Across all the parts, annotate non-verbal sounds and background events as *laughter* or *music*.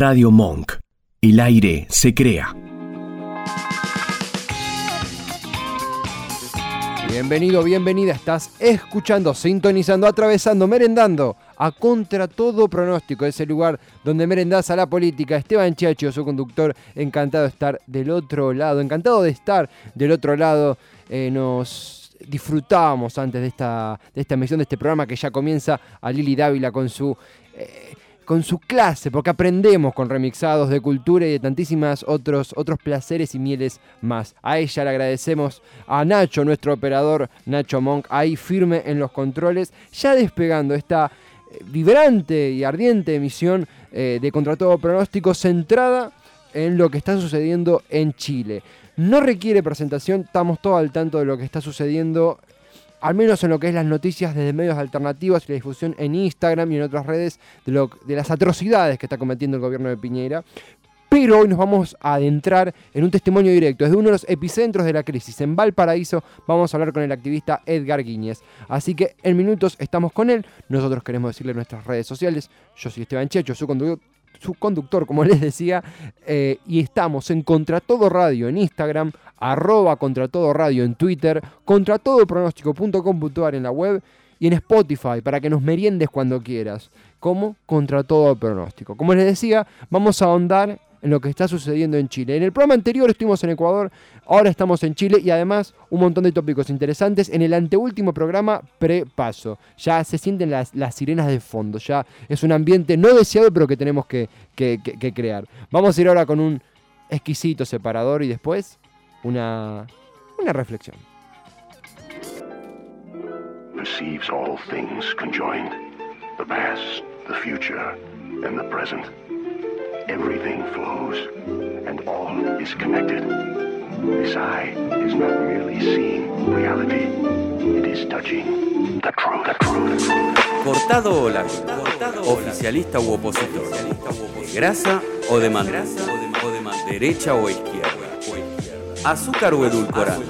Radio Monk. El aire se crea. Bienvenido, bienvenida. Estás escuchando, sintonizando, atravesando, merendando a contra todo pronóstico. Ese lugar donde merendás a la política. Esteban Chiacho, su conductor, encantado de estar del otro lado. Encantado de estar del otro lado. Eh, nos disfrutábamos antes de esta, de esta emisión de este programa que ya comienza a Lili Dávila con su. Eh, con su clase, porque aprendemos con remixados de cultura y de tantísimas otros, otros placeres y mieles más. A ella le agradecemos a Nacho, nuestro operador Nacho Monk, ahí firme en los controles, ya despegando esta eh, vibrante y ardiente emisión eh, de Contra Todo Pronóstico centrada en lo que está sucediendo en Chile. No requiere presentación, estamos todos al tanto de lo que está sucediendo al menos en lo que es las noticias desde medios alternativos y la difusión en Instagram y en otras redes de, de las atrocidades que está cometiendo el gobierno de Piñera. Pero hoy nos vamos a adentrar en un testimonio directo desde uno de los epicentros de la crisis. En Valparaíso vamos a hablar con el activista Edgar Guíñez. Así que en minutos estamos con él. Nosotros queremos decirle nuestras redes sociales. Yo soy Esteban Checho, su conductor, su conductor como *laughs* les decía. Eh, y estamos en Contra Todo Radio en Instagram, arroba contra todo radio en Twitter, contra todo pronóstico.com.ar en la web y en Spotify para que nos meriendes cuando quieras, como contra todo pronóstico. Como les decía, vamos a ahondar en lo que está sucediendo en Chile. En el programa anterior estuvimos en Ecuador, ahora estamos en Chile y además un montón de tópicos interesantes. En el anteúltimo programa, prepaso. Ya se sienten las, sirenas de fondo, ya es un ambiente no deseado pero que tenemos que, crear. Vamos a ir ahora con un exquisito separador y después una, una reflexión. Perceives all things conjoined, the past, the future, and the present. Everything flows, and all is connected. This eye is not merely seeing reality, it is touching the truth. The truth. The truth. Cortado o largo, oficialista u opositor, grasa o de mangrasa, derecha o izquierda. ¿Azúcar o edulcorante?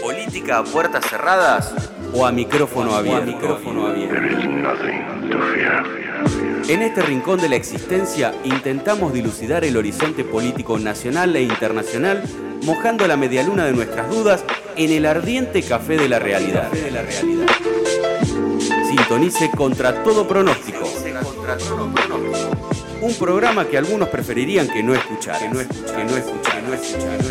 ¿Política a puertas cerradas o a micrófono abierto? En este rincón de la existencia intentamos dilucidar el horizonte político nacional e internacional, mojando la medialuna de nuestras dudas en el ardiente café de la realidad. Sintonice contra todo pronóstico. Un programa que algunos preferirían que no escuchar, que no escuchar, que no escuchar, que no escuchar,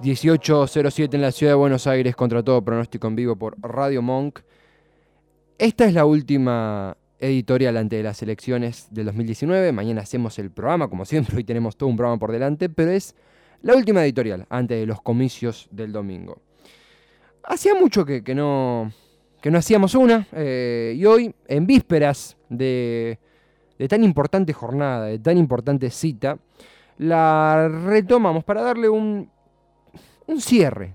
18.07 en la ciudad de Buenos Aires contra todo pronóstico en vivo por Radio Monk. Esta es la última editorial antes de las elecciones del 2019. Mañana hacemos el programa, como siempre, hoy tenemos todo un programa por delante, pero es la última editorial antes de los comicios del domingo. Hacía mucho que, no, que no hacíamos una, eh, y hoy, en vísperas de, de tan importante jornada, de tan importante cita, la retomamos para darle un un cierre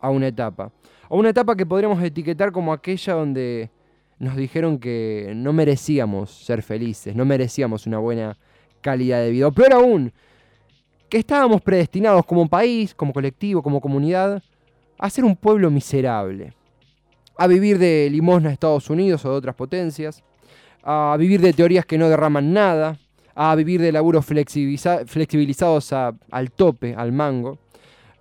a una etapa. A una etapa que podríamos etiquetar como aquella donde nos dijeron que no merecíamos ser felices, no merecíamos una buena calidad de vida. O peor aún, que estábamos predestinados como país, como colectivo, como comunidad, a ser un pueblo miserable. A vivir de limosna de Estados Unidos o de otras potencias. A vivir de teorías que no derraman nada. A vivir de laburos flexibilizados al tope, al mango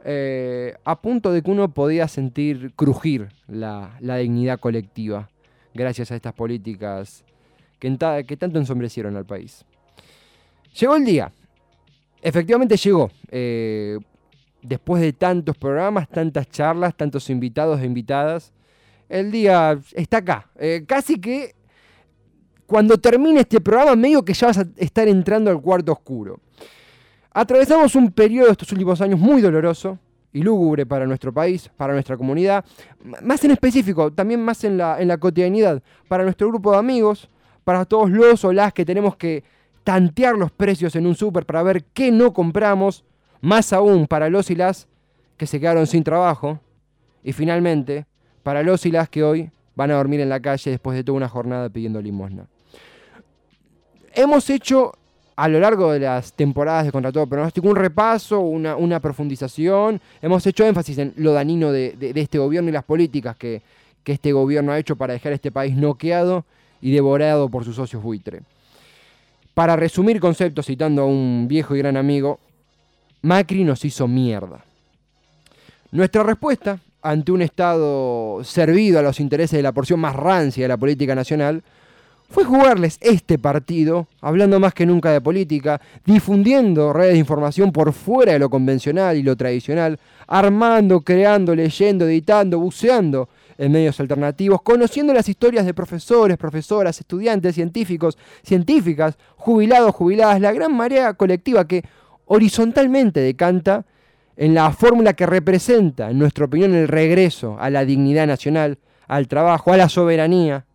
eh, a punto de que uno podía sentir crujir la, dignidad colectiva gracias a estas políticas que, tanto ensombrecieron al país. Llegó el día, efectivamente llegó. Eh, después de tantos programas, tantas charlas, tantos invitados e invitadas, el día está acá. Eh, casi que cuando termine este programa, medio que ya vas a estar entrando al cuarto oscuro. Atravesamos un periodo estos últimos años muy doloroso y lúgubre para nuestro país, para nuestra comunidad, más en específico, también más en la, en la cotidianidad, para nuestro grupo de amigos, para todos los o las que tenemos que tantear los precios en un súper para ver qué no compramos, más aún para los y las que se quedaron sin trabajo, y finalmente para los y las que hoy van a dormir en la calle después de toda una jornada pidiendo limosna. Hemos hecho a lo largo de las temporadas de Contra todo pronóstico un repaso, una, profundización. Hemos hecho énfasis en lo danino de, este gobierno y las políticas que, este gobierno ha hecho para dejar este país noqueado y devorado por sus socios buitre. Para resumir conceptos, citando a un viejo y gran amigo, Macri nos hizo mierda. Nuestra respuesta ante un Estado servido a los intereses de la porción más rancia de la política nacional fue jugarles este partido, hablando más que nunca de política, difundiendo redes de información por fuera de lo convencional y lo tradicional, armando, creando, leyendo, editando, buceando en medios alternativos, conociendo las historias de profesores, profesoras, estudiantes, científicos, científicas, jubilados, jubiladas, la gran marea colectiva que horizontalmente decanta en la fórmula que representa, en nuestra opinión, el regreso a la dignidad nacional, al trabajo, a la soberanía,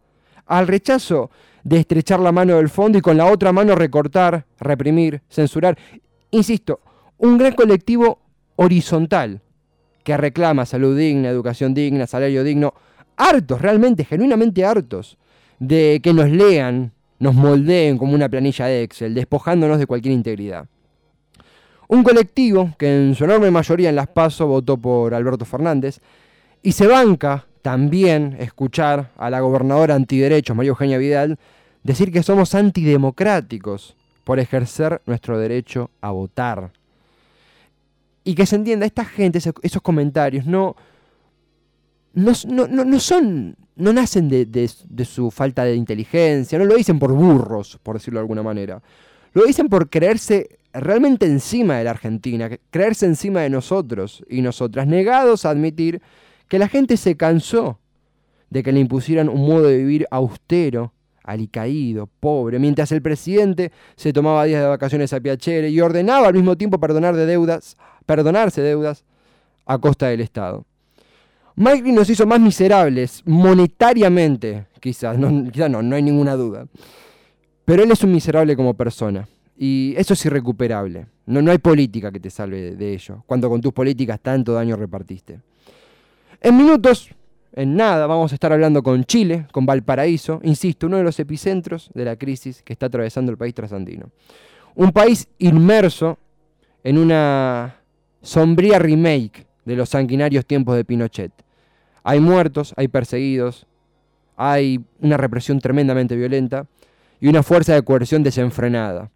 al rechazo de estrechar la mano del fondo y con la otra mano recortar, reprimir, censurar. Insisto, un gran colectivo horizontal que reclama salud digna, educación digna, salario digno, hartos, realmente, genuinamente hartos, de que nos lean, nos moldeen como una planilla de Excel, despojándonos de cualquier integridad. Un colectivo que en su enorme mayoría en las PASO votó por Alberto Fernández y se banca también escuchar a la gobernadora antiderechos, María Eugenia Vidal, decir que somos antidemocráticos por ejercer nuestro derecho a votar. Y que se entienda, esta gente, esos comentarios, no, no, son, no nacen de, de, su falta de inteligencia, no lo dicen por burros, por decirlo de alguna manera. Lo dicen por creerse realmente encima de la Argentina, creerse encima de nosotros y nosotras, negados a admitir que la gente se cansó de que le impusieran un modo de vivir austero, alicaído, pobre, mientras el presidente se tomaba días de vacaciones a Piacere y ordenaba al mismo tiempo perdonar de deudas, perdonarse deudas a costa del Estado. Macri nos hizo más miserables monetariamente, quizás, no, quizás no, no hay ninguna duda. Pero él es un miserable como persona. Y eso es irrecuperable. No, no hay política que te salve de ello, cuando con tus políticas tanto daño repartiste. En minutos, en nada, vamos a estar hablando con Chile, con Valparaíso, insisto, uno de los epicentros de la crisis que está atravesando el país trasandino. Un país inmerso en una sombría remake de los sanguinarios tiempos de Pinochet. Hay muertos, hay perseguidos, hay una represión tremendamente violenta y una fuerza de coerción desenfrenada.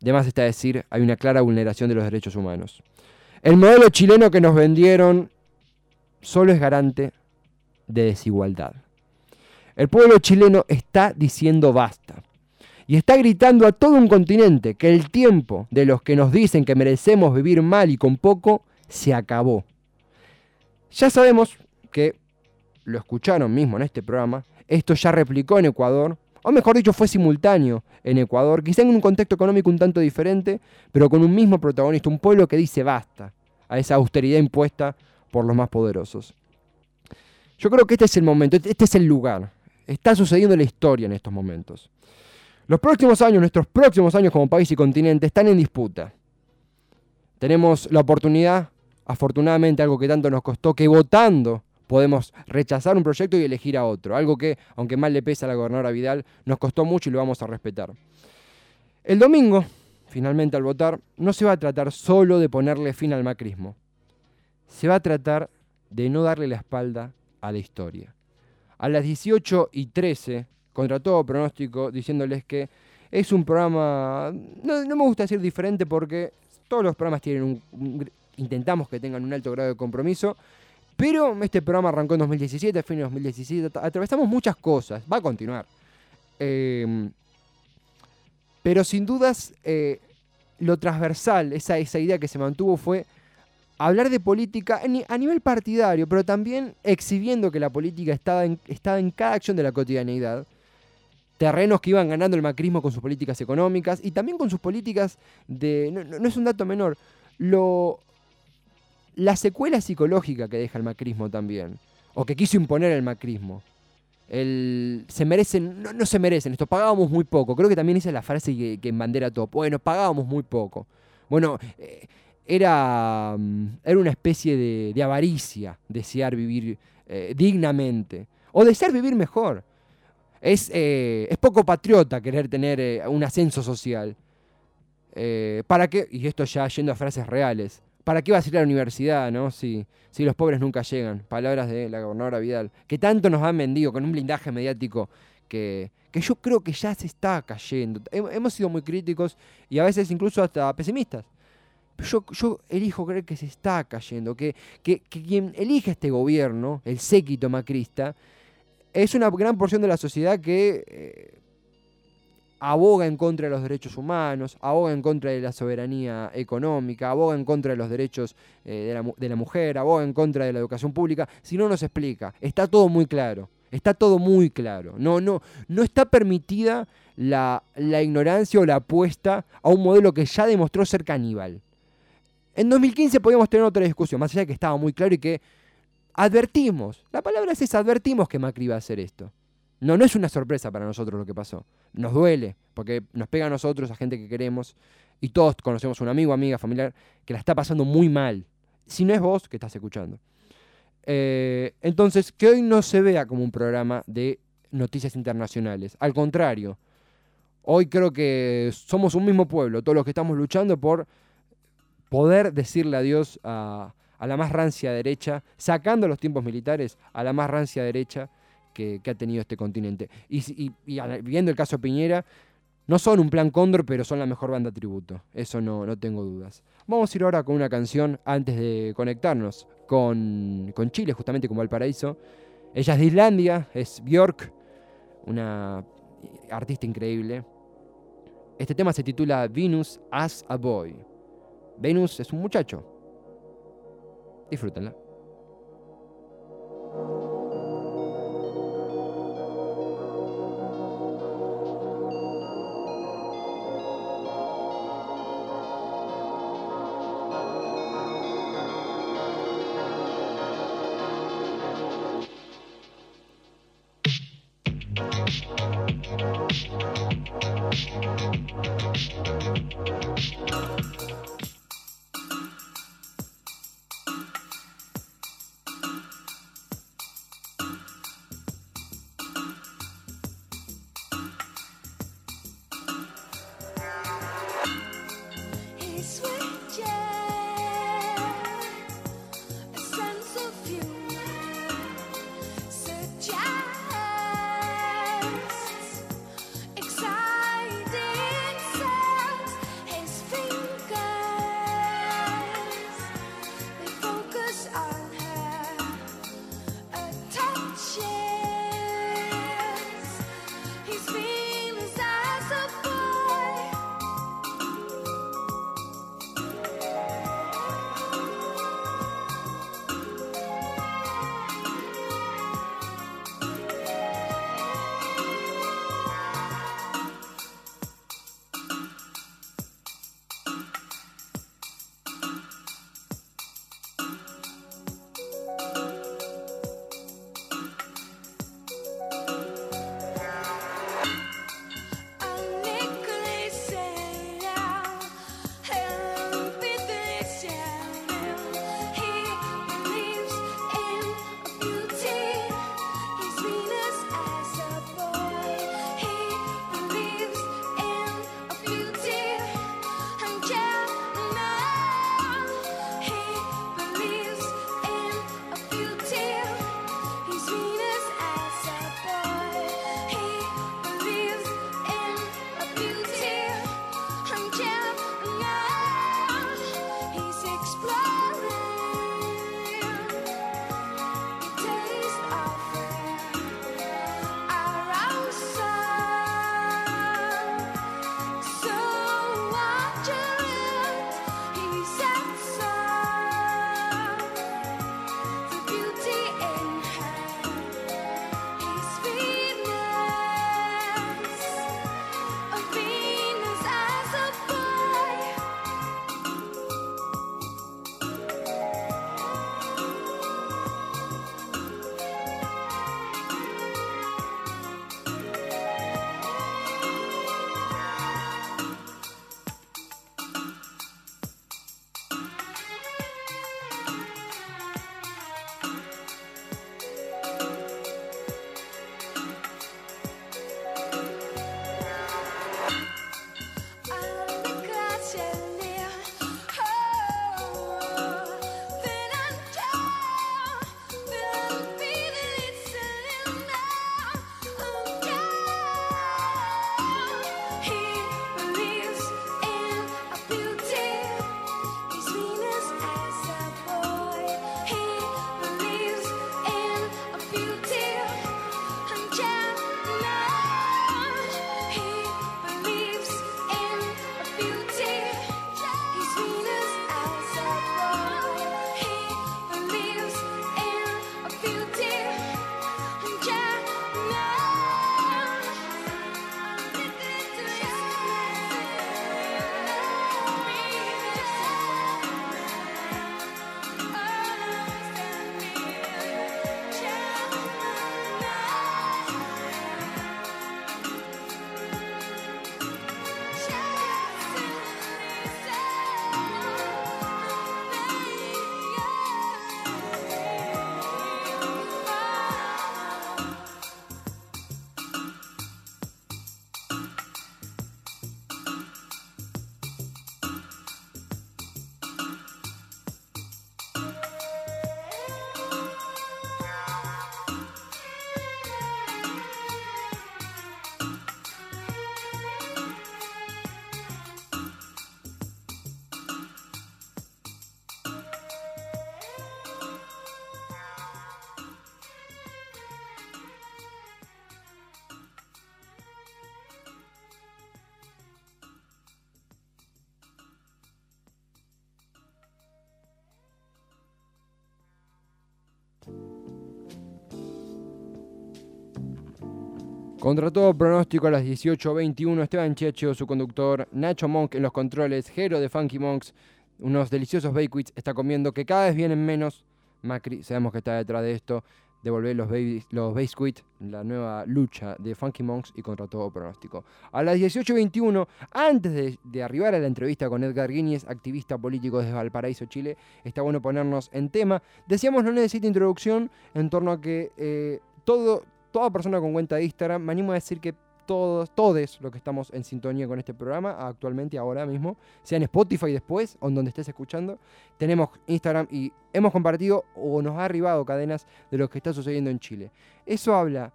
Además está decir, hay una clara vulneración de los derechos humanos. El modelo chileno que nos vendieron solo es garante de desigualdad. El pueblo chileno está diciendo basta. Y está gritando a todo un continente que el tiempo de los que nos dicen que merecemos vivir mal y con poco se acabó. Ya sabemos que, lo escucharon mismo en este programa, esto ya replicó en Ecuador, o mejor dicho, fue simultáneo en Ecuador, quizá en un contexto económico un tanto diferente, pero con un mismo protagonista, un pueblo que dice basta a esa austeridad impuesta por los más poderosos. Yo creo que este es el momento, este es el lugar. Está sucediendo la historia en estos momentos. Los próximos años, nuestros próximos años como país y continente están en disputa. Tenemos la oportunidad, afortunadamente algo que tanto nos costó, que votando podemos rechazar un proyecto y elegir a otro. Algo que, aunque mal le pesa a la gobernadora Vidal, nos costó mucho y lo vamos a respetar. El domingo, finalmente al votar, no se va a tratar solo de ponerle fin al macrismo se va a tratar de no darle la espalda a la historia. A las 18 y 13, contra todo pronóstico, diciéndoles que es un programa, no, me gusta decir diferente porque todos los programas tienen un, intentamos que tengan un alto grado de compromiso, pero este programa arrancó en 2017, fin de 2017, atravesamos muchas cosas, va a continuar. Em, pero sin dudas, eh, lo transversal, esa, esa idea que se mantuvo fue hablar de política a nivel partidario, pero también exhibiendo que la política estaba en, en cada acción de la cotidianeidad. Terrenos que iban ganando el macrismo con sus políticas económicas y también con sus políticas de... No, es un dato menor. Lo, la secuela psicológica que deja el macrismo también, o que quiso imponer el macrismo. El, se merecen, no, se merecen esto, pagábamos muy poco. Creo que también esa es la frase que, que en bandera top. Bueno, pagábamos muy poco. Bueno, eh, era, mm, era una especie de, avaricia desear vivir eh, dignamente o desear vivir mejor. Es, eh, es, poco patriota querer tener eh, un ascenso social. ¿Para qué? Y esto ya yendo a frases reales. ¿Para qué vas a ir a la universidad, no? Si, si los pobres nunca llegan. Palabras de la gobernadora Vidal. Que tanto nos han vendido con un blindaje mediático que, que yo creo que ya se está cayendo. Hemos sido muy críticos y a veces incluso hasta pesimistas. Yo, yo elijo creer que se está cayendo, que, que, quien elige este gobierno, el séquito macrista, es una gran porción de la sociedad que eh, aboga en contra de los derechos humanos, aboga en contra de la soberanía económica, aboga en contra de los derechos eh, de, la, de, la, mujer, aboga en contra de la educación pública, si no nos explica. Está todo muy claro, está todo muy claro. No, no, no está permitida la, la ignorancia o la apuesta a un modelo que ya demostró ser caníbal. En 2015 podíamos tener otra discusión, más allá de que estaba muy claro y que advertimos, la palabra es esa, advertimos que Macri iba a hacer esto. No, no es una sorpresa para nosotros lo que pasó. Nos duele, porque nos pega a nosotros, a gente que queremos, y todos conocemos a un amigo, amiga, familiar, que la está pasando muy mal. Si no es vos que estás escuchando. Eh, entonces, que hoy no se vea como un programa de noticias internacionales. Al contrario, hoy creo que somos un mismo pueblo, todos los que estamos luchando por poder decirle adiós a, la más rancia derecha, sacando los tiempos militares a la más rancia derecha que, ha tenido este continente. Y, viendo el caso Piñera, no son un plan cóndor, pero son la mejor banda tributo. Eso no, no tengo dudas. Vamos a ir ahora con una canción antes de conectarnos con, con Chile, justamente como Valparaíso. Ella es de Islandia, es Björk, una artista increíble. Este tema se titula Venus as a Boy. Venus es un muchacho. Disfrútenla. Contra todo pronóstico a las 18.21, Esteban Checho, su conductor, Nacho Monk en los controles, Jero de Funky Monks, unos deliciosos bakewites, está comiendo que cada vez vienen menos. Macri, sabemos que está detrás de esto, devolver los, babies, los la nueva lucha de Funky Monks y contra todo pronóstico. A las 18.21, antes de, arribar a la entrevista con Edgar Guinness, activista político desde Valparaíso, Chile, está bueno ponernos en tema. Decíamos no necesita introducción en torno a que eh, todo, toda persona con cuenta de Instagram, me animo a decir que todos, todos los que estamos en sintonía con este programa, actualmente, ahora mismo, sea en Spotify después, o en donde estés escuchando, tenemos Instagram y hemos compartido o nos ha arribado cadenas de lo que está sucediendo en Chile. Eso habla,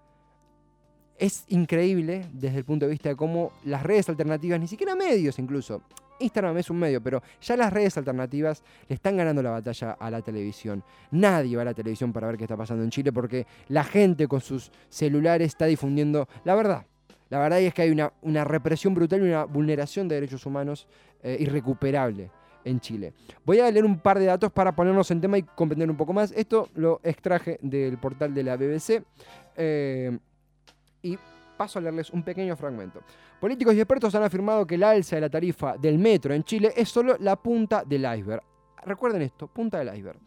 es increíble desde el punto de vista de cómo las redes alternativas, ni siquiera medios incluso, Instagram es un medio, pero ya las redes alternativas le están ganando la batalla a la televisión. Nadie va a la televisión para ver qué está pasando en Chile porque la gente con sus celulares está difundiendo la verdad. La verdad es que hay una, represión brutal y una vulneración de derechos humanos eh, irrecuperable en Chile. Voy a leer un par de datos para ponernos en tema y comprender un poco más. Esto lo extraje del portal de la BBC eh, y paso a leerles un pequeño fragmento. Políticos y expertos han afirmado que el alza de la tarifa del metro en Chile es solo la punta del iceberg. Recuerden esto, punta del iceberg.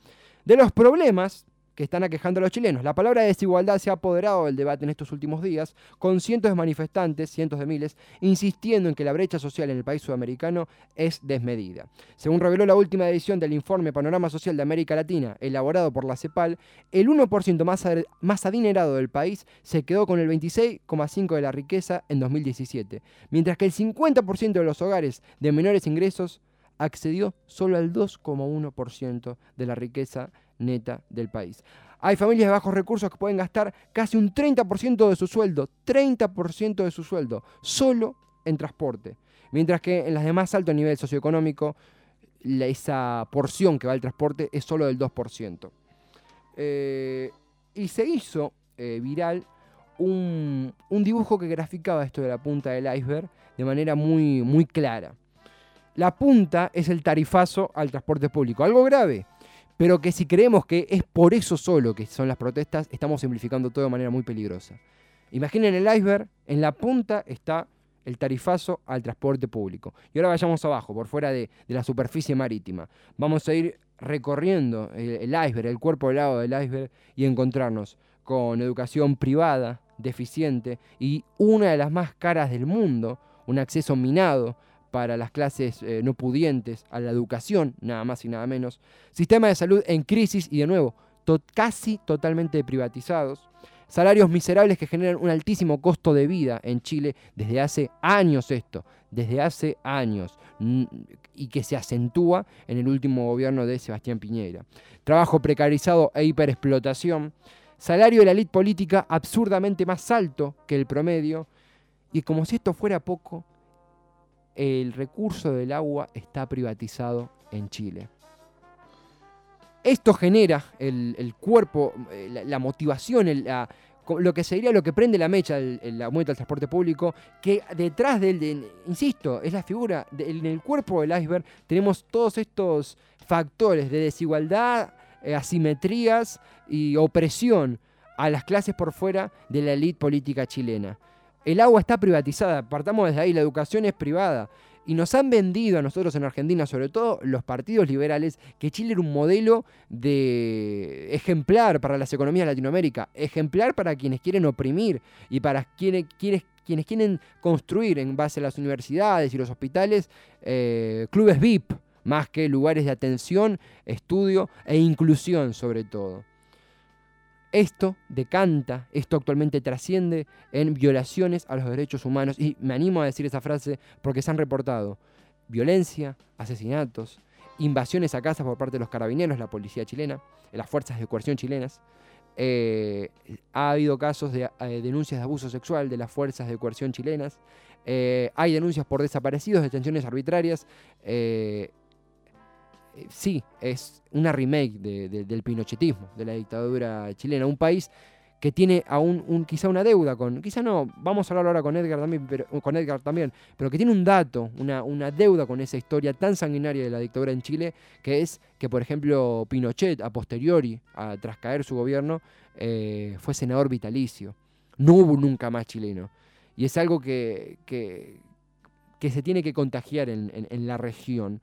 De los problemas que están aquejando a los chilenos. La palabra desigualdad se ha apoderado del debate en estos últimos días, con cientos de manifestantes, cientos de miles, insistiendo en que la brecha social en el país sudamericano es desmedida. Según reveló la última edición del informe Panorama Social de América Latina, elaborado por la CEPAL, el 1% más, más adinerado del país se quedó con el 26,5% de la riqueza en 2017, mientras que el 50% de los hogares de menores ingresos accedió solo al 2,1% de la riqueza neta del país. Hay familias de bajos recursos que pueden gastar casi un 30% de su sueldo, 30% de su sueldo, solo en transporte. Mientras que en las de más alto nivel socioeconómico, esa porción que va al transporte es solo del 2%. Eh, y se hizo eh, viral un, un, dibujo que graficaba esto de la punta del iceberg de manera muy, muy clara. La punta es el tarifazo al transporte público, algo grave, pero que si creemos que es por eso solo que son las protestas, estamos simplificando todo de manera muy peligrosa. Imaginen el iceberg, en la punta está el tarifazo al transporte público. Y ahora vayamos abajo, por fuera de, la superficie marítima. Vamos a ir recorriendo el, iceberg, el cuerpo del lado del iceberg, y encontrarnos con educación privada, deficiente, y una de las más caras del mundo, un acceso minado para las clases eh, no pudientes, a la educación, nada más y nada menos. Sistema de salud en crisis y de nuevo, casi totalmente privatizados. Salarios miserables que generan un altísimo costo de vida en Chile desde hace años esto, desde hace años, y que se acentúa en el último gobierno de Sebastián Piñera. Trabajo precarizado e hiperexplotación. Salario de la élite política absurdamente más alto que el promedio. Y como si esto fuera poco, el recurso del agua está privatizado en Chile. Esto genera el, cuerpo, eh, la, motivación, lo que sería lo que prende la mecha, el, aumento del transporte público, que detrás de él, insisto, es la figura, en el cuerpo del iceberg tenemos todos estos factores de desigualdad, eh, asimetrías y opresión a las clases por fuera de la élite política chilena. El agua está privatizada, partamos desde ahí, la educación es privada. Y nos han vendido a nosotros en Argentina, sobre todo los partidos liberales, que Chile era un modelo de ejemplar para las economías de Latinoamérica, ejemplar para quienes quieren oprimir y para quienes, quieren construir en base a las universidades y los hospitales eh, clubes VIP, más que lugares de atención, estudio e inclusión sobre todo. Esto decanta, esto actualmente trasciende en violaciones a los derechos humanos y me animo a decir esa frase porque se han reportado violencia, asesinatos, invasiones a casas por parte de los carabineros, la policía chilena, las fuerzas de coerción chilenas. Eh, ha habido casos de eh, denuncias de abuso sexual de las fuerzas de coerción chilenas. Eh, hay denuncias por desaparecidos, detenciones arbitrarias. Eh, sí, es una remake del pinochetismo, de la dictadura chilena. Un país que tiene aún un, quizá una deuda con, quizá no, vamos a hablar ahora con Edgar también, pero, con Edgar también, pero que tiene un dato, una, deuda con esa historia tan sanguinaria de la dictadura en Chile, que es que, por ejemplo, Pinochet, a posteriori, tras caer su gobierno, eh, fue senador vitalicio. no hubo nunca más chileno. Y es algo que, se tiene que contagiar en la región.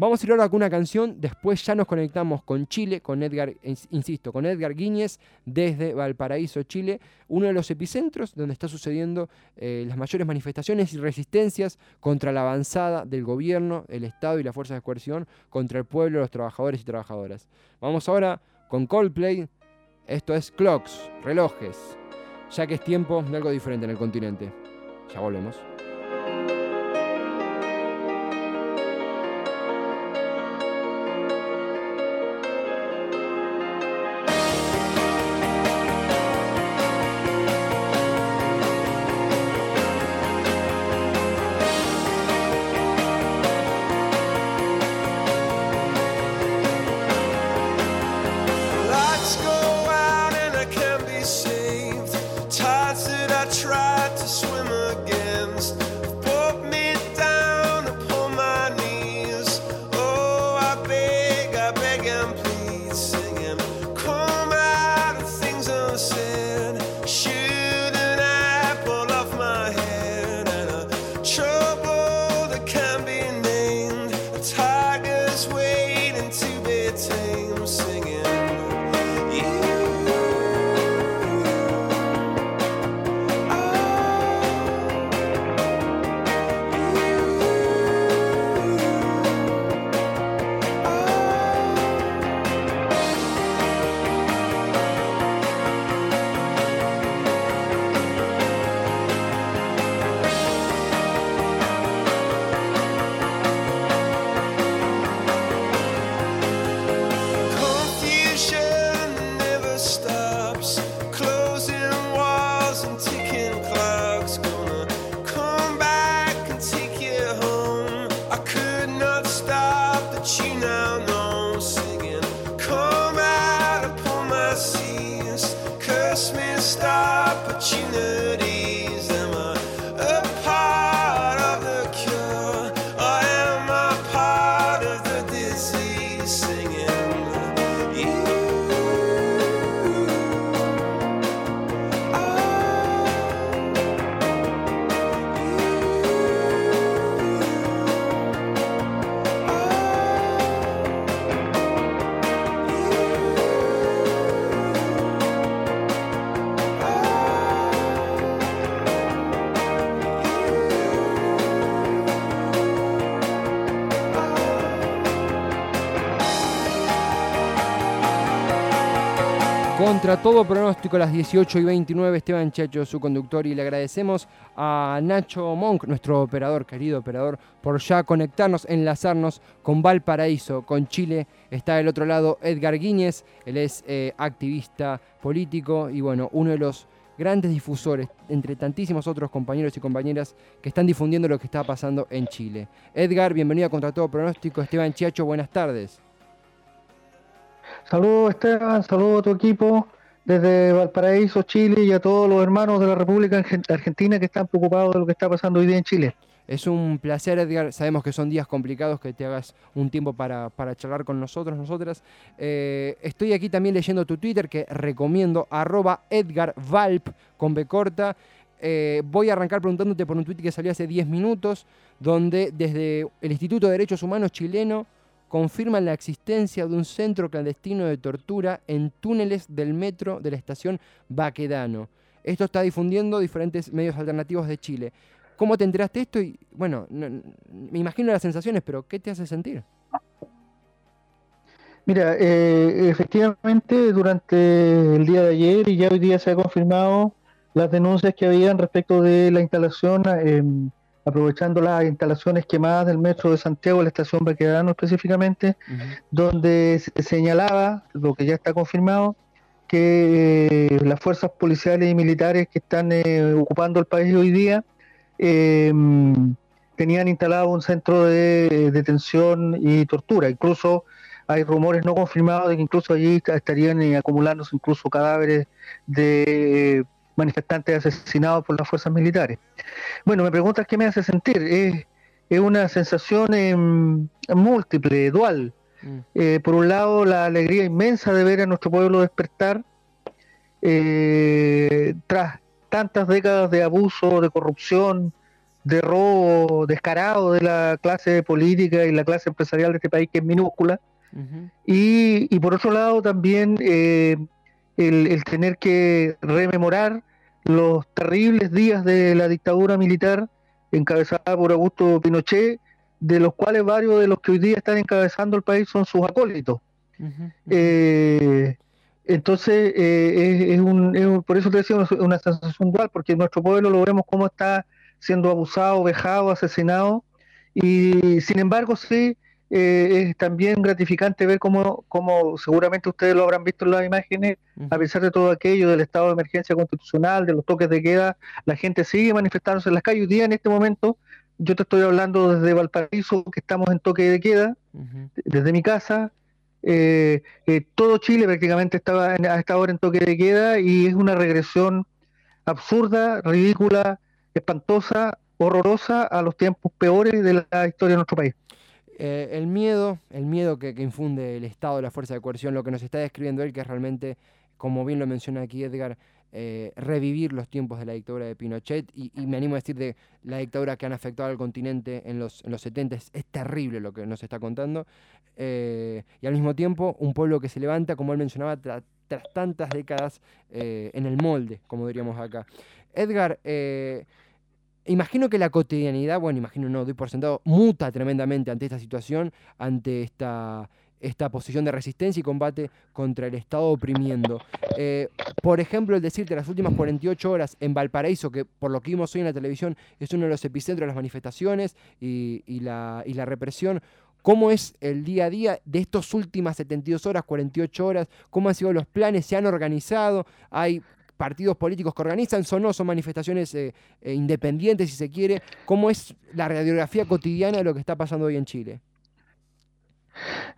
Vamos a ir ahora con una canción, después ya nos conectamos con Chile, con Edgar, insisto, con Edgar Guíñez desde Valparaíso, Chile, uno de los epicentros donde está sucediendo eh, las mayores manifestaciones y resistencias contra la avanzada del gobierno, el Estado y las fuerzas de coerción contra el pueblo, los trabajadores y trabajadoras. Vamos ahora con Coldplay, esto es Clocks, relojes, ya que es tiempo de algo diferente en el continente. Ya volvemos. Contra todo pronóstico, las 18 y 29, Esteban Chacho, su conductor, y le agradecemos a Nacho Monk, nuestro operador, querido operador, por ya conectarnos, enlazarnos con Valparaíso, con Chile. Está del otro lado Edgar Guíñez, él es eh, activista político y bueno, uno de los grandes difusores, entre tantísimos otros compañeros y compañeras que están difundiendo lo que está pasando en Chile. Edgar, bienvenido a Contra todo pronóstico. Esteban Chacho, buenas tardes. Saludos Esteban, saludos a tu equipo desde Valparaíso, Chile y a todos los hermanos de la República Argentina que están preocupados de lo que está pasando hoy día en Chile. Es un placer, Edgar. Sabemos que son días complicados, que te hagas un tiempo para, charlar con nosotros, nosotras. Eh, estoy aquí también leyendo tu Twitter, que recomiendo, arroba Edgar con B corta. Eh, voy a arrancar preguntándote por un tweet que salió hace 10 minutos, donde desde el Instituto de Derechos Humanos chileno confirman la existencia de un centro clandestino de tortura en túneles del metro de la estación Baquedano. Esto está difundiendo diferentes medios alternativos de Chile. ¿Cómo te enteraste esto? Y bueno, me imagino las sensaciones, pero ¿qué te hace sentir? Mira, eh, efectivamente durante el día de ayer y ya hoy día se ha confirmado las denuncias que habían respecto de la instalación en aprovechando las instalaciones quemadas del metro de Santiago, la estación Baquedano específicamente, donde se señalaba, lo que ya está confirmado, que eh, las fuerzas policiales y militares que están eh, ocupando el país hoy día eh, tenían instalado un centro de detención y tortura. Incluso hay rumores no confirmados de que incluso allí estarían acumulándose incluso cadáveres de manifestantes asesinados por las fuerzas militares. Bueno, me preguntas qué me hace sentir. Es, una sensación em, múltiple, dual. Mm. Eh, por un lado, la alegría inmensa de ver a nuestro pueblo despertar eh, tras tantas décadas de abuso, de corrupción, de robo descarado de la clase política y la clase empresarial de este país, que es minúscula. y, por otro lado también eh, el, tener que rememorar los terribles días de la dictadura militar encabezada por Augusto Pinochet, de los cuales varios de los que hoy día están encabezando el país son sus acólitos. Eh, entonces, eh, es, un, por eso te decía, una sensación dual, porque nuestro pueblo lo vemos como está siendo abusado, vejado, asesinado, y sin embargo sí, eh, es también gratificante ver cómo, cómo, seguramente ustedes lo habrán visto en las imágenes, a pesar de todo aquello, del estado de emergencia constitucional, de los toques de queda, la gente sigue manifestándose en las calles. Hoy día, en este momento, yo te estoy hablando desde Valparaíso, que estamos en toque de queda, desde mi casa. Eh, eh, todo Chile prácticamente estaba a esta hora en toque de queda y es una regresión absurda, ridícula, espantosa, horrorosa a los tiempos peores de la historia de nuestro país. Eh, el miedo, el miedo que, infunde el Estado la fuerza de coerción, lo que nos está describiendo él, que es realmente, como bien lo menciona aquí Edgar, eh, revivir los tiempos de la dictadura de Pinochet. Y, me animo a decir de la dictadura que han afectado al continente en los, en los 70 es, terrible lo que nos está contando. Eh, y al mismo tiempo un pueblo que se levanta como él mencionaba tras tantas décadas en el molde como diríamos acá. Edgar Imagino que la cotidianidad, bueno, imagino no, doy por sentado, muta tremendamente ante esta situación, ante esta, esta posición de resistencia y combate contra el Estado oprimiendo. Eh, por ejemplo, el decirte las últimas 48 horas en Valparaíso, que por lo que vimos hoy en la televisión es uno de los epicentros de las manifestaciones y, la, y la represión, ¿Cómo es el día a día de estas últimas 72 horas, 48 horas? ¿Cómo han sido los planes? ¿Se han organizado? ¿Hay partidos políticos que organizan, son no, son manifestaciones eh, eh, independientes, si se quiere. ¿Cómo es la radiografía cotidiana de lo que está pasando hoy en Chile?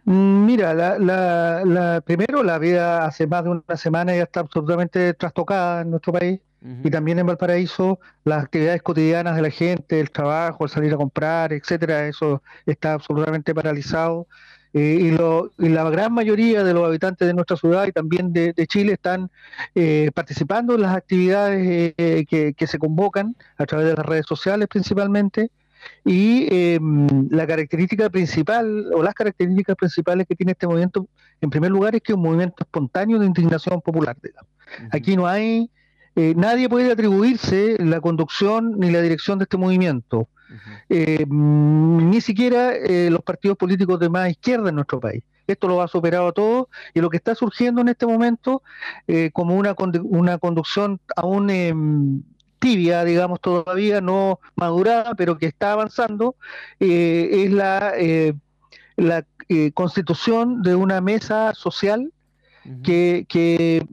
Mm, mira, la, primero la vida hace más de una semana ya está absolutamente trastocada en nuestro país y también en Valparaíso las actividades cotidianas de la gente, el trabajo, el salir a comprar, etcétera, eso está absolutamente paralizado. Eh, y, la gran mayoría de los habitantes de nuestra ciudad y también de, Chile están eh, participando en las actividades eh, que, se convocan a través de las redes sociales principalmente. Y em, la característica principal, o las características principales que tiene este movimiento, en primer lugar, es que es un movimiento espontáneo de indignación popular. Aquí no hay, nadie puede atribuirse la conducción ni la dirección de este movimiento. Eh, ni siquiera eh, los partidos políticos de más izquierda en nuestro país. Esto lo ha superado todo y lo que está surgiendo en este momento eh, como una, una conducción aún em, tibia, digamos, todavía no madurada, pero que está avanzando, es la, la constitución de una mesa social que, que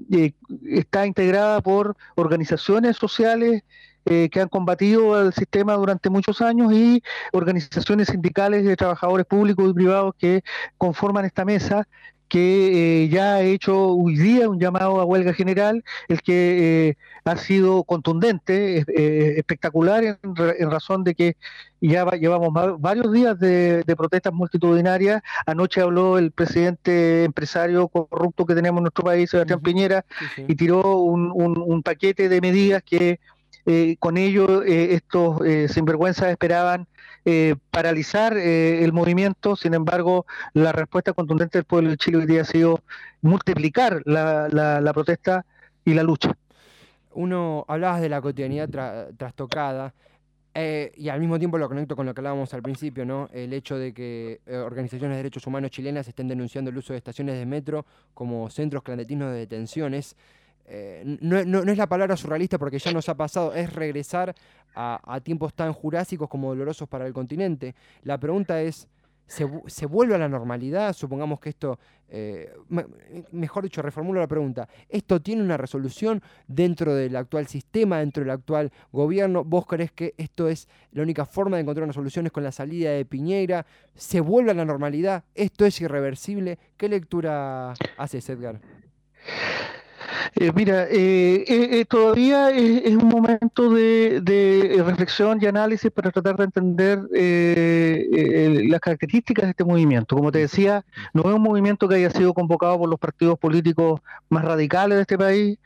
está integrada por organizaciones sociales eh, que han combatido el sistema durante muchos años y organizaciones sindicales de trabajadores públicos y privados que conforman esta mesa que eh, ya ha hecho hoy día un llamado a huelga general, el que eh, ha sido contundente, espectacular, en, razón de que ya llevamos varios días de, protestas multitudinarias. Anoche habló el presidente empresario corrupto que tenemos en nuestro país, Sebastián Piñera, y tiró un paquete de medidas que eh, con ello eh, estos eh, sinvergüenzas esperaban paralizar el movimiento, sin embargo la respuesta contundente del pueblo de Chile hoy día ha sido multiplicar la, protesta y la lucha. Uno, hablabas de la cotidianidad trastocada, y al mismo tiempo lo conecto con lo que hablábamos al principio, ¿no? El hecho de que organizaciones de derechos humanos chilenas estén denunciando el uso de estaciones de metro como centros clandestinos de detenciones. Eh, no, es la palabra surrealista porque ya nos ha pasado, es regresar a, tiempos tan jurásicos como dolorosos para el continente. La pregunta es, ¿se, vuelve a la normalidad? Supongamos que esto, eh, mejor dicho, reformulo la pregunta, ¿esto tiene una resolución dentro del actual sistema, dentro del actual gobierno? ¿Vos crees que esto es la única forma de encontrar una solución es con la salida de Piñera? ¿Se vuelve a la normalidad? ¿Esto es irreversible? ¿Qué lectura haces, Edgar? Eh, mira, eh, eh, todavía es, un momento de, reflexión y análisis para tratar de entender las características de este movimiento. Como te decía, no es un movimiento que haya sido convocado por los partidos políticos más radicales de este país,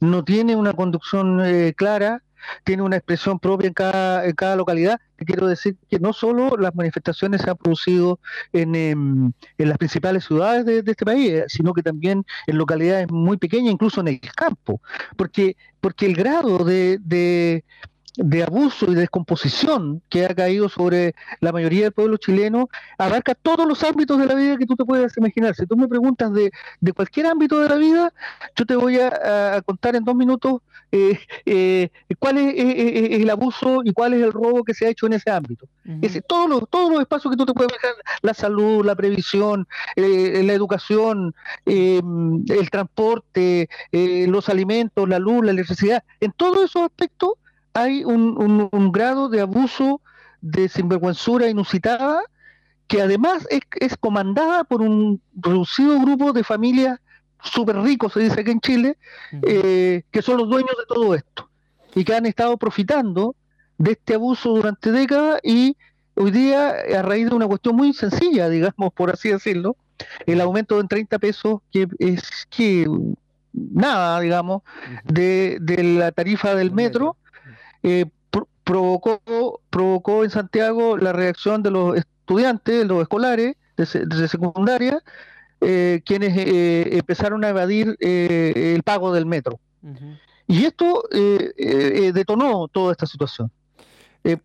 no tiene una conducción clara, tiene una expresión propia en cada, en cada localidad. quiero decir que no solo las manifestaciones se han producido en, em, en, las principales ciudades de, este país, eh, sino que también en localidades muy pequeñas, incluso en el campo, porque, porque el grado de, de abuso y descomposición que ha caído sobre la mayoría del pueblo chileno abarca todos los ámbitos de la vida que tú te puedas imaginar. Si tú me preguntas de, de cualquier ámbito de la vida, yo te voy a, contar en dos minutos eh, eh, cuál es, el abuso y cuál es el robo que se ha hecho en ese ámbito. todos, los, todos los espacios que tú te puedes imaginar, la salud, la previsión, eh, la educación, el transporte, los alimentos, la luz, la electricidad, en todos esos aspectos hay un, grado de abuso, de sinvergüenzura inusitada, que además es, comandada por un reducido grupo de familias súper ricos, se dice aquí en Chile, eh, que son los dueños de todo esto y que han estado profitando de este abuso durante décadas y hoy día, a raíz de una cuestión muy sencilla, digamos, por así decirlo, el aumento en 30 pesos, que es que nada, digamos, de, de la tarifa del metro, eh, provocó, provocó en Santiago la reacción de los estudiantes, los escolares de, secundaria, eh, quienes eh, empezaron a evadir el pago del metro. Y esto detonó toda esta situación.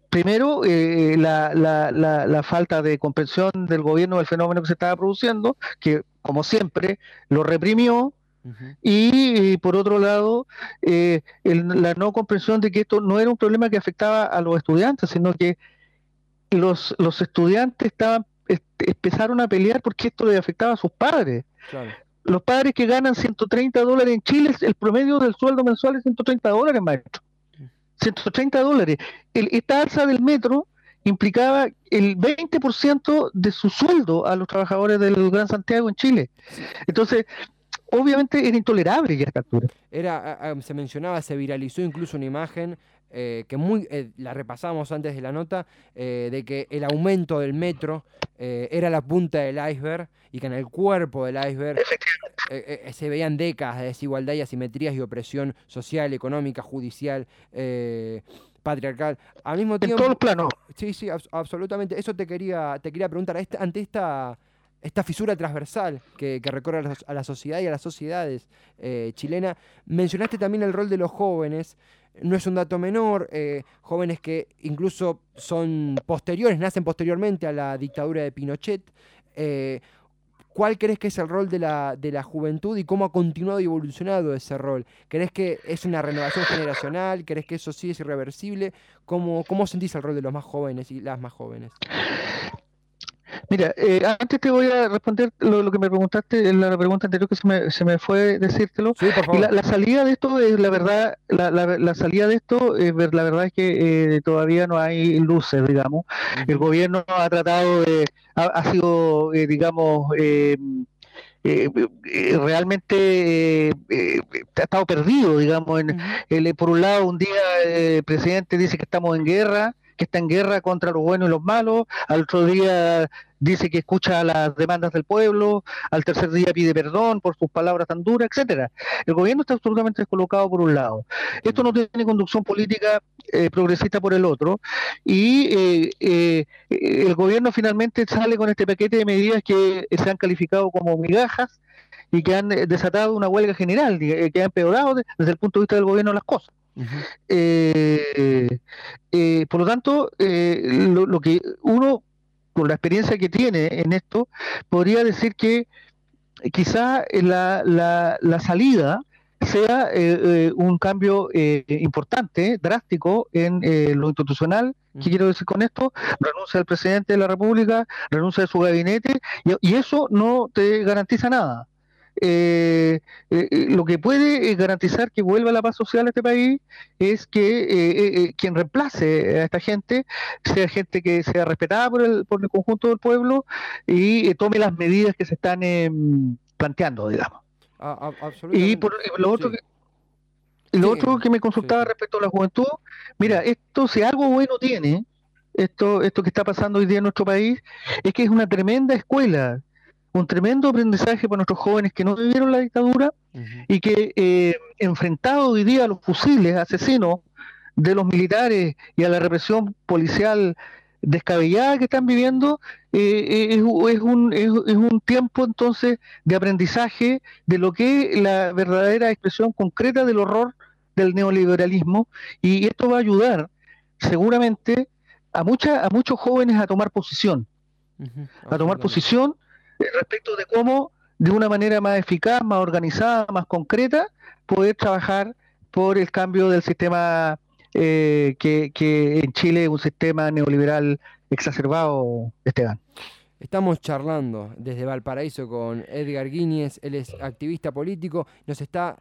primero, la, la, la, falta de comprensión del gobierno del fenómeno que se estaba produciendo, que como siempre lo reprimió, y, por otro lado, eh, la no comprensión de que esto no era un problema que afectaba a los estudiantes, sino que los, los estudiantes estaban empezaron a pelear porque esto le afectaba a sus padres. Los padres que ganan 130 dólares en Chile, el promedio del sueldo mensual es 130 dólares, maestro. 130 dólares. El, esta alza del metro implicaba el 20% de su sueldo a los trabajadores del Gran Santiago en Chile. Entonces, obviamente era intolerable ya a esta altura. Era, se mencionaba, se viralizó incluso una imagen eh, que muy eh, la repasamos antes de la nota, eh, de que el aumento del metro era la punta del iceberg y que en el cuerpo del iceberg se veían décadas de desigualdad y asimetrías y opresión social, económica, judicial patriarcal. Al mismo tiempo. En los planos. Sí, sí, absolutamente. Eso te quería, te quería preguntar. Este, ante esta esta fisura transversal que, recorre a, la sociedad y a las sociedades eh, chilenas. Mencionaste también el rol de los jóvenes. No es un dato menor, eh, jóvenes que incluso son posteriores, nacen posteriormente a la dictadura de Pinochet. Eh, ¿Cuál crees que es el rol de la, de la juventud y cómo ha continuado y evolucionado ese rol? ¿Crees que es una renovación generacional? ¿Crees que eso sí es irreversible? ¿Cómo, cómo sentís el rol de los más jóvenes y las más jóvenes? Mira, eh, antes te voy a responder lo, que me preguntaste en la pregunta anterior que se me, se me fue decírtelo. la, salida de esto es la verdad, la, la, salida de esto es la verdad es que eh, todavía no hay luces, digamos. El gobierno ha tratado de, ha, sido, eh, digamos, realmente ha estado perdido, digamos. En, por un lado, un día el presidente dice que estamos en guerra que está en guerra contra los buenos y los malos, al otro día dice que escucha las demandas del pueblo, al tercer día pide perdón por sus palabras tan duras, etcétera. El gobierno está absolutamente descolocado por un lado. Esto no tiene conducción política eh, progresista por el otro y eh, eh, el gobierno finalmente sale con este paquete de medidas que se han calificado como migajas y que han desatado una huelga general, que ha empeorado desde el punto de vista del gobierno las cosas. Eh, eh, por lo tanto, eh, lo, que uno, con la experiencia que tiene en esto, podría decir que quizá la, la, salida sea un cambio importante, drástico en lo institucional. ¿Qué quiero decir con esto? Renuncia al presidente de la República, renuncia a su gabinete, y eso no te garantiza nada. Eh, eh, eh, lo que puede garantizar que vuelva la paz social a este país es que quien reemplace a esta gente sea gente que sea respetada por el, por el conjunto del pueblo y tome las medidas que se están em, planteando, digamos. Y por, lo otro que lo otro que me consultaba respecto a la juventud, mira, esto si algo bueno tiene, esto, esto que está pasando hoy día en nuestro país, es que es una tremenda escuela, un tremendo aprendizaje para nuestros jóvenes que no vivieron la dictadura y que eh, enfrentado hoy día a los fusiles asesinos de los militares y a la represión policial descabellada que están viviendo, eh, eh, es, un, es, un tiempo entonces de aprendizaje de lo que es la verdadera expresión concreta del horror del neoliberalismo y esto va a ayudar seguramente a, mucha, a muchos jóvenes a tomar posición, a tomar posición respecto de cómo de una manera más eficaz, más organizada, más concreta, poder trabajar por el cambio del sistema eh, que, en Chile es un sistema neoliberal exacerbado, Esteban. Estamos charlando desde Valparaíso con Edgar Guíñez, él es activista político, nos está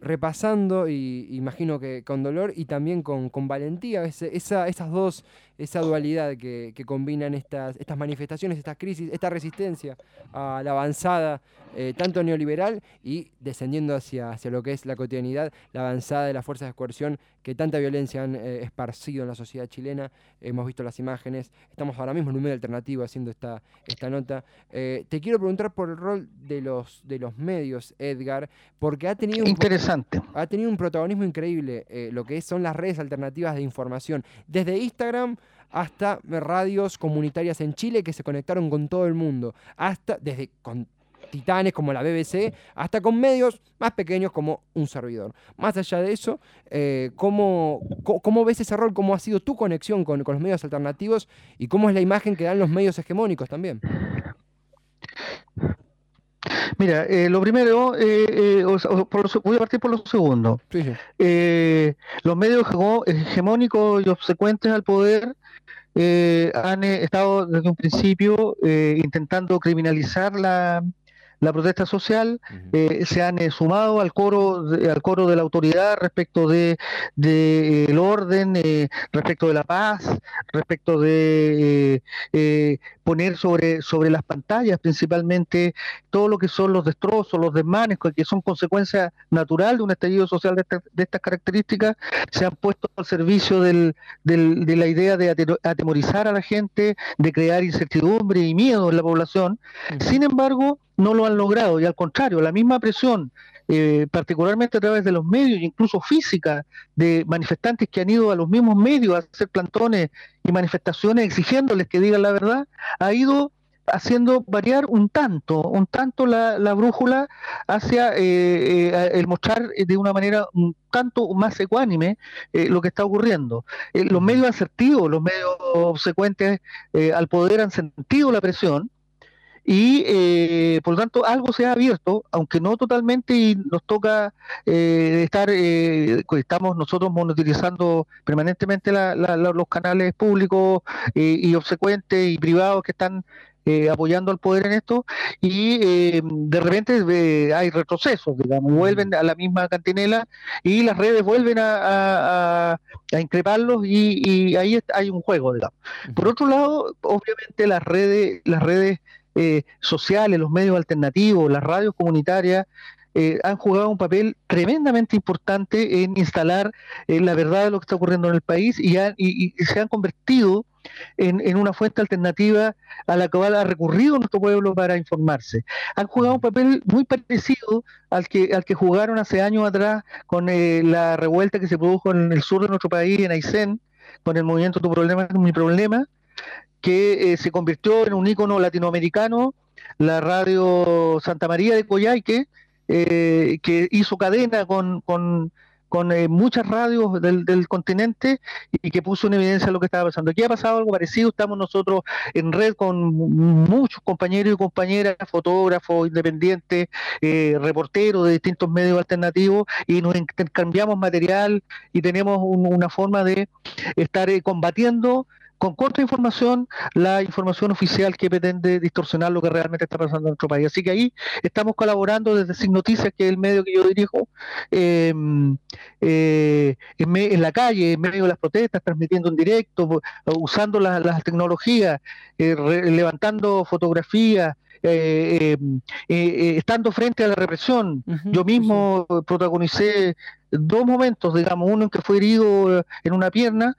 repasando y imagino que con dolor y también con, con valentía esa, esas dos esa dualidad que, combinan estas, estas manifestaciones, estas crisis, esta resistencia a la avanzada, eh, tanto neoliberal y descendiendo hacia, hacia lo que es la cotidianidad, la avanzada de las fuerzas de coerción que tanta violencia han eh, esparcido en la sociedad chilena. Hemos visto las imágenes, estamos ahora mismo en un medio alternativo haciendo esta, esta nota. Eh, te quiero preguntar por el rol de los, de los medios, Edgar, porque ha tenido un, Interesante. Ha tenido un protagonismo increíble lo que son las redes alternativas de información. Desde Instagram hasta radios comunitarias en Chile que se conectaron con todo el mundo, hasta desde con titanes como la BBC, hasta con medios más pequeños como un servidor. Más allá de eso, eh, ¿cómo, ves ese rol? ¿Cómo ha sido tu conexión con, los medios alternativos? ¿Y cómo es la imagen que dan los medios hegemónicos también? Mira, eh, lo primero, eh, voy a partir por lo segundo. los medios hegemónicos y obsecuentes al poder eh, han eh, estado desde un principio eh, intentando criminalizar la, la protesta social, eh, se han eh, sumado al coro, de, al coro de la autoridad respecto de, de eh, el orden, respecto de la paz, respecto de poner sobre, sobre las pantallas principalmente todo lo que son los destrozos, los desmanes, que son consecuencia natural de un estallido social de, de estas características, se han puesto al servicio del, del, de la idea de atemorizar a la gente, de crear incertidumbre y miedo en la población. Sin embargo, no lo han logrado y al contrario, la misma presión, eh, particularmente a través de los medios, incluso física, de manifestantes que han ido a los mismos medios a hacer plantones y manifestaciones exigiéndoles que digan la verdad, ha ido haciendo variar un tanto, un tanto la, brújula hacia eh, eh, el mostrar de una manera un tanto más ecuánime lo que está ocurriendo. los medios asertivos, los medios obsecuentes al poder han sentido la presión, y eh, por lo tanto algo se ha abierto, aunque no totalmente y nos toca eh, estar, eh, estamos nosotros monitorizando permanentemente los canales públicos y obsecuentes y privados que están apoyando al poder en esto y de repente hay retrocesos, digamos, vuelven a la misma cantinela y las redes vuelven a, increparlos y, y, ahí hay un juego, digamos. Por otro lado, obviamente las redes, las redes eh, sociales, los medios alternativos, las radios comunitarias, eh, han jugado un papel tremendamente importante en instalar eh, la verdad de lo que está ocurriendo en el país y, se han convertido en, una fuente alternativa a la cual ha recurrido nuestro pueblo para informarse. Han jugado un papel muy parecido al que, al que jugaron hace años atrás con la revuelta que se produjo en el sur de nuestro país, en Aysén, con el movimiento Tu problema es mi problema, que eh, se convirtió en un ícono latinoamericano, la radio Santa María de Coyhaique, eh, que hizo cadena con, con, eh, muchas radios del, del, continente y que puso en evidencia lo que estaba pasando. Aquí ha pasado algo parecido, estamos nosotros en red con muchos compañeros y compañeras, fotógrafos independientes, reporteros de distintos medios alternativos y nos intercambiamos material y tenemos una forma de estar combatiendo con información, la información oficial que pretende distorsionar lo que realmente está pasando en nuestro país. Así que ahí estamos colaborando desde Sin Noticias, que es el medio que yo dirijo, em, eh, en, la calle, en medio de las protestas, transmitiendo en directo, usando las tecnologías, eh, levantando fotografías, eh, estando frente a la represión. Yo mismo protagonicé dos momentos, digamos, uno en que fue herido en una pierna,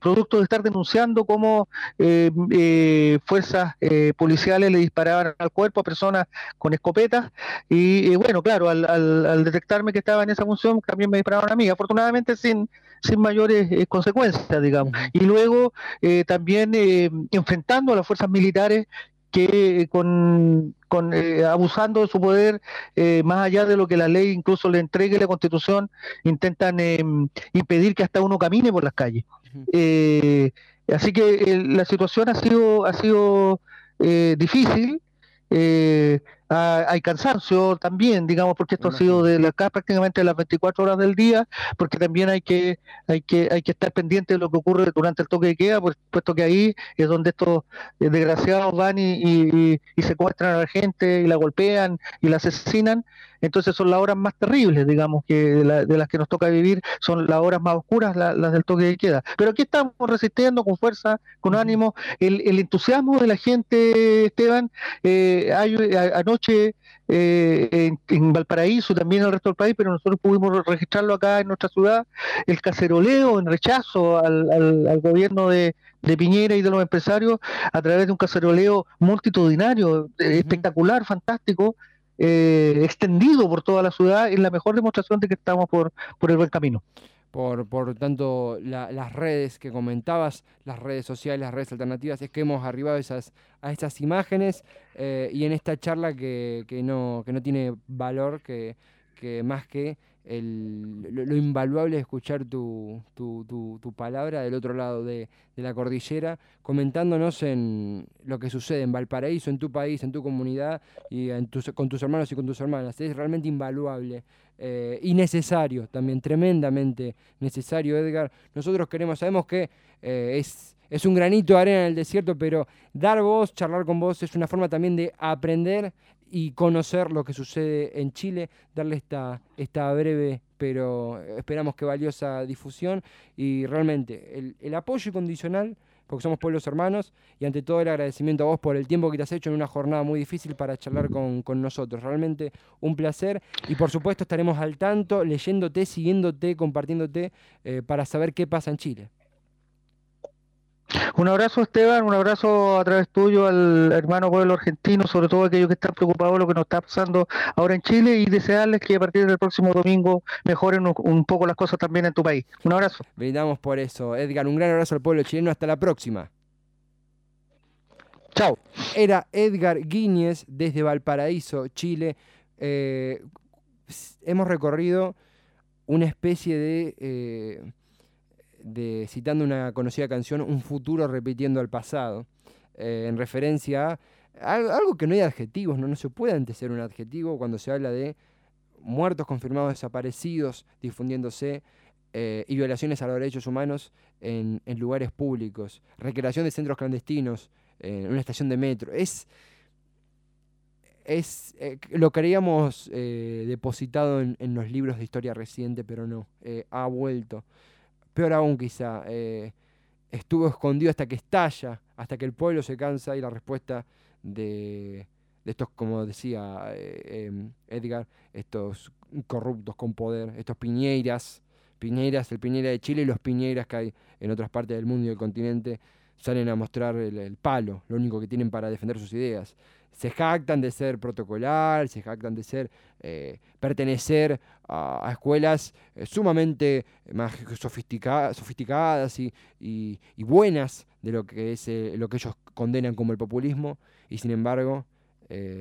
producto de estar denunciando cómo fuerzas policiales le disparaban al cuerpo a personas con escopetas y bueno, claro, al, al, detectarme que estaba en esa función también me dispararon a mí, afortunadamente sin, sin mayores eh, consecuencias, digamos. Y luego eh, también eh, enfrentando a las fuerzas militares que con, con abusando de su poder, más allá de lo que la ley incluso le entregue la constitución, intentan impedir que hasta uno camine por las calles. así que la situación ha sido, ha sido difícil. Ah, hay cansancio también, digamos, porque esto ha sido de acá prácticamente las 24 horas del día, porque también hay que, hay que, hay que estar pendiente de lo que ocurre durante el toque de queda, puesto que ahí es donde estos eh, desgraciados van y, y, secuestran a la gente y la golpean y la asesinan. Entonces son las horas más terribles, digamos, que de, las que nos toca vivir, son las horas más oscuras, las del toque de queda. Pero aquí estamos resistiendo con fuerza, con ánimo. El, el entusiasmo de la gente, Esteban, eh, hay, anoche eh, en, Valparaíso, también en el resto del país, pero nosotros pudimos registrarlo acá en nuestra ciudad, el caceroleo en rechazo al, gobierno de, Piñera y de los empresarios a través de un caceroleo multitudinario, eh, espectacular, fantástico, eh, extendido por toda la ciudad, es la mejor demostración de que estamos por, por el buen camino por, por tanto las redes que comentabas, las redes sociales, las redes alternativas, es que hemos arribado esas, a esas imágenes eh, y en esta charla que, que, no, que no tiene valor, que, que más que el, lo, invaluable es escuchar tu, tu, tu, palabra del otro lado de, la cordillera, comentándonos en lo que sucede en Valparaíso, en tu país, en tu comunidad y con tus hermanos y con tus hermanas. Es realmente invaluable eh, y necesario, también tremendamente necesario, Edgar. Nosotros queremos, sabemos que eh, es es un granito de arena en el desierto, pero dar voz, charlar con vos es una forma también de aprender y conocer lo que sucede en Chile, darle esta, esta breve, pero esperamos que valiosa difusión y realmente el, apoyo incondicional porque somos pueblos hermanos, y ante todo el agradecimiento a vos por el tiempo que te has hecho en una jornada muy difícil para charlar con, nosotros. Realmente un placer, y por supuesto estaremos al tanto, leyéndote, siguiéndote, compartiéndote, eh, para saber qué pasa en Chile. Un abrazo Esteban, un abrazo a través tuyo al hermano pueblo argentino, sobre todo aquellos que están preocupados de lo que nos está pasando ahora en Chile y desearles que a partir del próximo domingo mejoren un, poco las cosas también en tu país. Un abrazo. Brindamos por eso. Edgar, un gran abrazo al pueblo chileno. Hasta la próxima. Chao. Era Edgar Guíñez desde Valparaíso, Chile. Eh, hemos recorrido una especie de... Eh, de, citando una conocida canción, un futuro repitiendo el pasado, eh, en referencia a algo, que no hay adjetivos, ¿no? no se puede antecer un adjetivo cuando se habla de muertos confirmados desaparecidos difundiéndose eh, y violaciones a los derechos humanos en, lugares públicos, recreación de centros clandestinos, en una estación de metro. Es, es eh, lo creíamos depositado en, los libros de historia reciente, pero no, ha vuelto peor aún quizá, eh, estuvo escondido hasta que estalla, hasta que el pueblo se cansa y la respuesta de, estos, como decía eh, em, Edgar, estos corruptos con poder, estos piñeiras, piñeiras, el piñera de Chile y los piñeiras que hay en otras partes del mundo y del continente, salen a mostrar el palo, lo único que tienen para defender sus ideas se jactan de ser protocolar, se jactan de ser eh, pertenecer a, escuelas eh, sumamente más sofisticadas y, buenas de lo que es eh, lo que ellos condenan como el populismo. Y sin embargo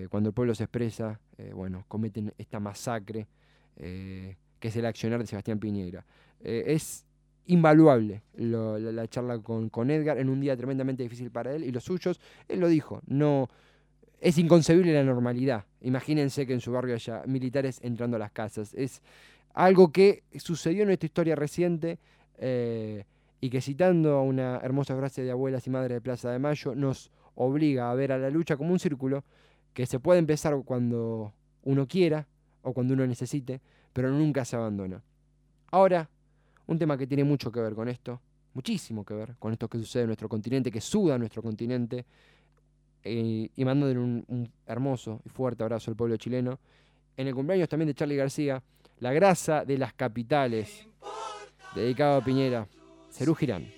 cuando el pueblo se expresa bueno cometen esta masacre que es el accionar de Sebastián Piñera. Es invaluable la, la, charla con, con Edgar en un día tremendamente difícil para él y los suyos. Él lo dijo no es inconcebible la normalidad. Imagínense que en su barrio haya militares entrando a las casas. Es algo que sucedió en nuestra historia reciente eh, y que citando a una hermosa frase de abuelas y madres de Plaza de Mayo, nos obliga a ver a la lucha como un círculo que se puede empezar cuando uno quiera o cuando uno necesite, pero nunca se abandona. Ahora, un tema que tiene mucho que ver con esto, muchísimo que ver con esto que sucede en nuestro continente, que suda nuestro continente, y, y mandándole un, hermoso y fuerte abrazo al pueblo chileno. En el cumpleaños también de Charlie García, La grasa de las capitales, dedicado a Piñera, Cerú Girán.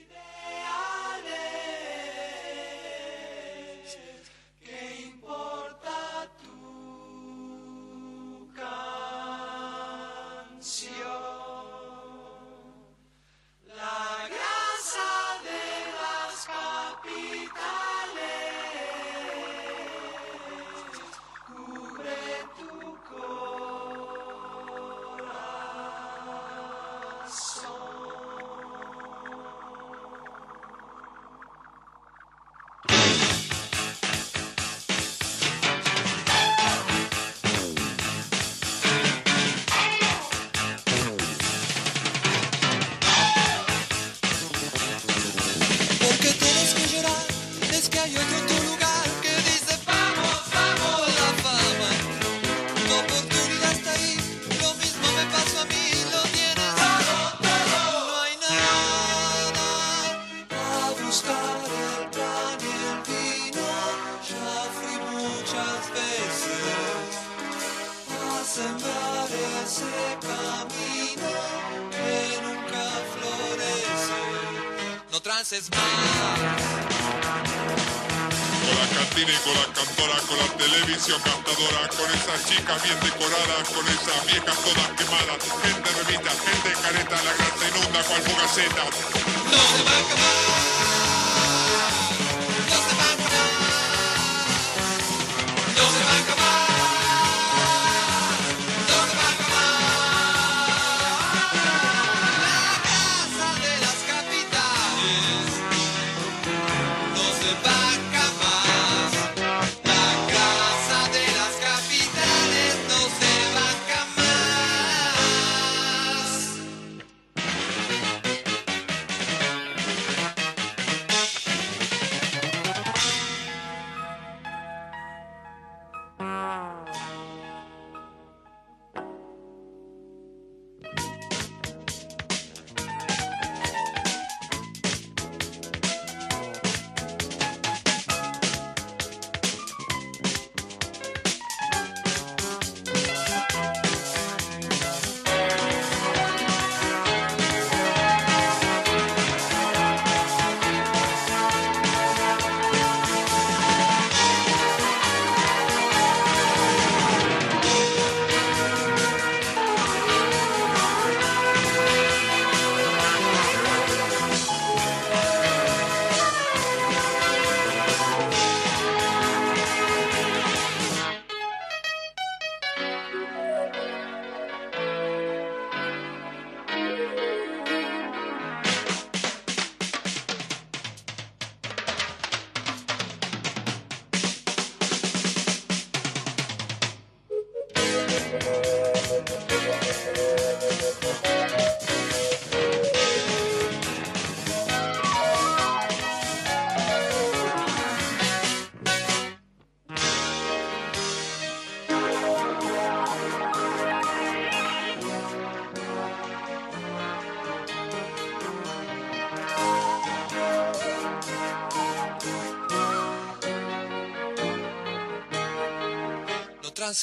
con la televisión captadora, con esas chicas bien decoradas, con esas viejas todas quemadas, gente remita, gente careta, la grasa inunda cual fugaceta. No se va a acabar.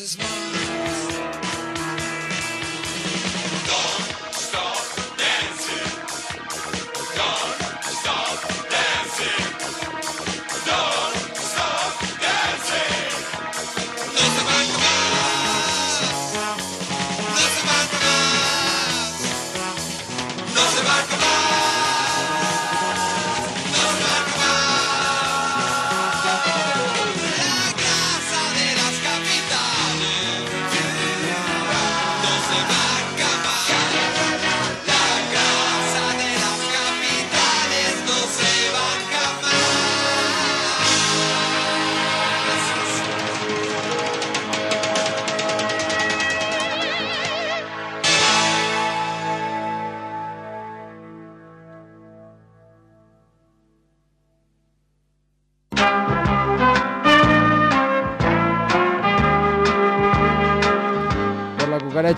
is mine.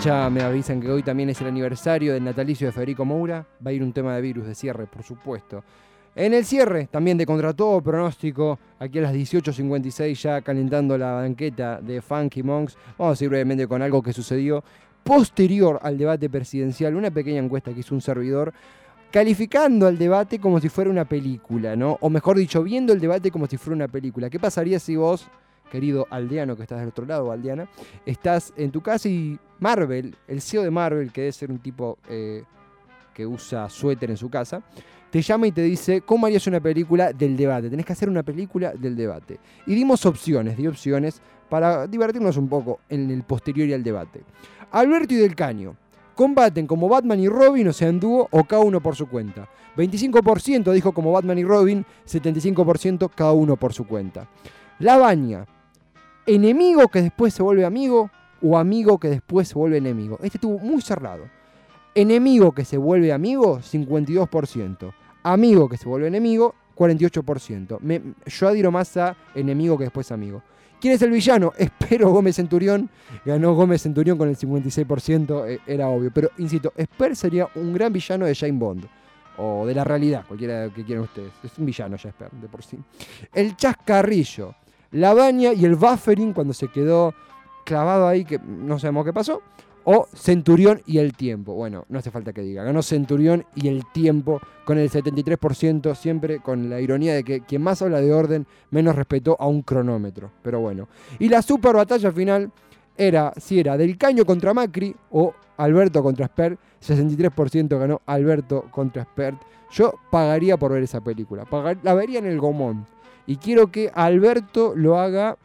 Ya me avisan que hoy también es el aniversario del natalicio de Federico Moura. Va a ir un tema de virus de cierre, por supuesto. En el cierre, también de contra todo pronóstico, aquí a las 18.56 ya calentando la banqueta de Funky Monks, vamos a ir brevemente con algo que sucedió posterior al debate presidencial, una pequeña encuesta que hizo un servidor calificando al debate como si fuera una película, ¿no? O mejor dicho, viendo el debate como si fuera una película. ¿Qué pasaría si vos querido aldeano que estás del otro lado, aldeana, estás en tu casa y Marvel, el CEO de Marvel, que debe ser un tipo eh, que usa suéter en su casa, te llama y te dice, ¿cómo harías una película del debate? Tenés que hacer una película del debate. Y dimos opciones, di opciones para divertirnos un poco en el posterior y al debate. Alberto y Del Caño combaten como Batman y Robin, o sea, en dúo, o cada uno por su cuenta. 25% dijo como Batman y Robin, 75% cada uno por su cuenta. La Baña, enemigo que después se vuelve amigo o amigo que después se vuelve enemigo. Este estuvo muy cerrado. Enemigo que se vuelve amigo, 52%. Amigo que se vuelve enemigo, 48%. Me- yo adhiero más a enemigo que después amigo. ¿Quién es el villano? *laughs* Espero Gómez Centurión. Ganó Gómez Centurión con el 56%, eh, era obvio. Pero insisto, Esper sería un gran villano de Jane Bond. O de la realidad, cualquiera que quieran ustedes. Es un villano ya Esper, de por sí. El chascarrillo, la baña y el buffering cuando se quedó clavado ahí, que no sabemos qué pasó. O Centurión y el tiempo. Bueno, no hace falta que diga. Ganó Centurión y el tiempo con el 73%, siempre con la ironía de que quien más habla de orden, menos respetó a un cronómetro. Pero bueno. Y la super batalla final era si era del Caño contra Macri o Alberto contra Spert. 63% ganó Alberto contra Spert. Yo pagaría por ver esa película. La vería en el Gomón. Y quiero que Alberto lo haga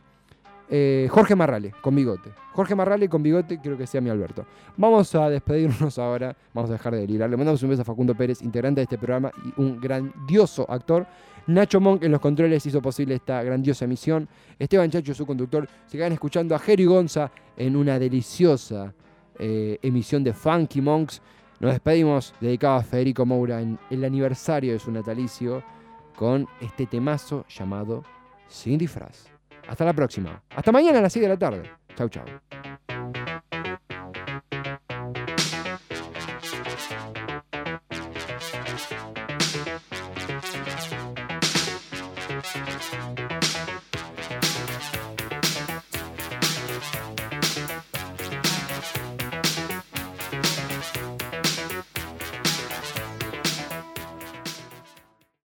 eh, Jorge Marrale, con bigote. Jorge Marrale con bigote, quiero que sea mi Alberto. Vamos a despedirnos ahora, vamos a dejar de delirar. Le mandamos un beso a Facundo Pérez, integrante de este programa y un grandioso actor. Nacho Monk en los controles hizo posible esta grandiosa emisión. Esteban Chacho, su conductor. Se quedan escuchando a Jerry Gonza en una deliciosa eh, emisión de Funky Monks. Nos despedimos dedicado a Federico Moura en el aniversario de su natalicio con este temazo llamado Sin disfraz. Hasta la próxima. Hasta mañana a las 6 de la tarde. Chau, chau.